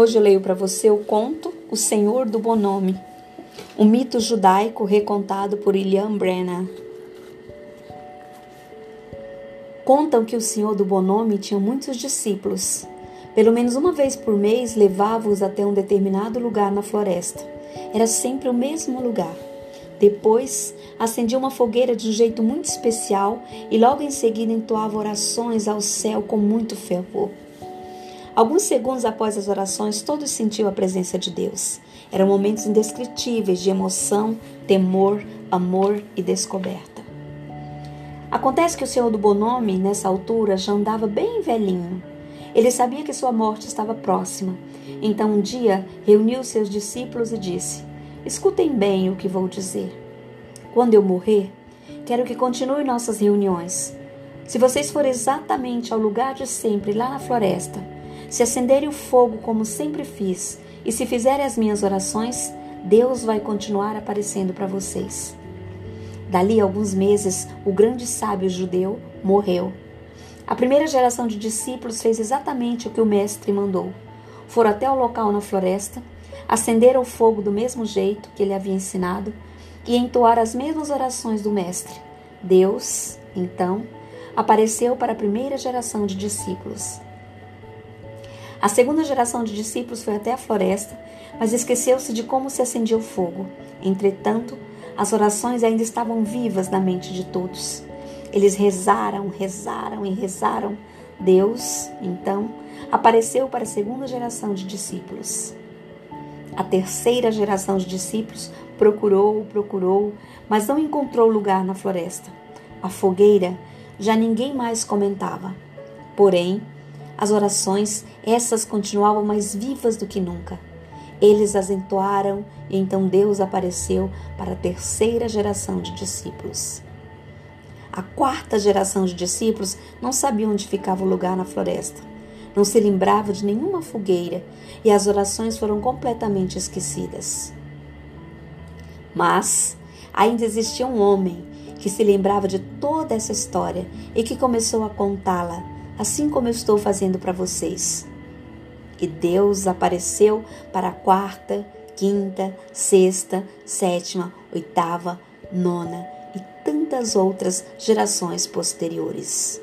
Hoje eu leio para você o conto O Senhor do Bom Nome, um mito judaico recontado por William Brennan. Contam que o Senhor do Bom Nome tinha muitos discípulos. Pelo menos uma vez por mês levava-os até um determinado lugar na floresta. Era sempre o mesmo lugar. Depois, acendia uma fogueira de um jeito muito especial e logo em seguida entoava orações ao céu com muito fervor. Alguns segundos após as orações, todos sentiam a presença de Deus. Eram momentos indescritíveis de emoção, temor, amor e descoberta. Acontece que o Senhor do Bonome, nessa altura, já andava bem velhinho. Ele sabia que sua morte estava próxima. Então, um dia, reuniu seus discípulos e disse: Escutem bem o que vou dizer. Quando eu morrer, quero que continue nossas reuniões. Se vocês forem exatamente ao lugar de sempre, lá na floresta, se acenderem o fogo como sempre fiz, e se fizerem as minhas orações, Deus vai continuar aparecendo para vocês. Dali a alguns meses, o grande sábio judeu morreu. A primeira geração de discípulos fez exatamente o que o mestre mandou. Foram até o local na floresta, acenderam o fogo do mesmo jeito que ele havia ensinado e entoaram as mesmas orações do mestre. Deus, então, apareceu para a primeira geração de discípulos. A segunda geração de discípulos foi até a floresta, mas esqueceu-se de como se acendia o fogo. Entretanto, as orações ainda estavam vivas na mente de todos. Eles rezaram, rezaram e rezaram. Deus, então, apareceu para a segunda geração de discípulos. A terceira geração de discípulos procurou, procurou, mas não encontrou lugar na floresta. A fogueira já ninguém mais comentava. Porém, as orações, essas continuavam mais vivas do que nunca. Eles as entoaram e então Deus apareceu para a terceira geração de discípulos. A quarta geração de discípulos não sabia onde ficava o lugar na floresta. Não se lembrava de nenhuma fogueira e as orações foram completamente esquecidas. Mas ainda existia um homem que se lembrava de toda essa história e que começou a contá-la assim como eu estou fazendo para vocês. E Deus apareceu para a quarta, quinta, sexta, sétima, oitava, nona e tantas outras gerações posteriores.